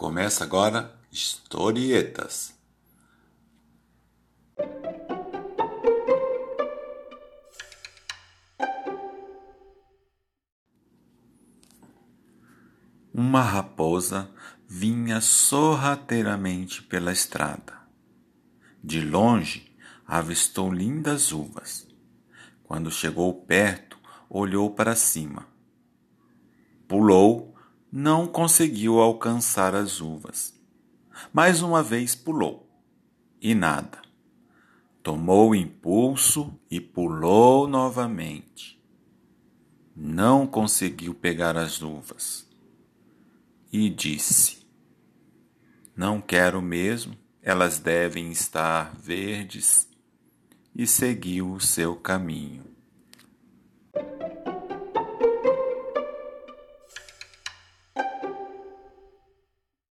Começa agora Historietas. Uma raposa vinha sorrateiramente pela estrada. De longe, avistou lindas uvas. Quando chegou perto, olhou para cima. Pulou, não conseguiu alcançar as uvas. Mais uma vez pulou, e nada. Tomou impulso e pulou novamente. Não conseguiu pegar as uvas. E disse: Não quero mesmo, elas devem estar verdes. E seguiu o seu caminho.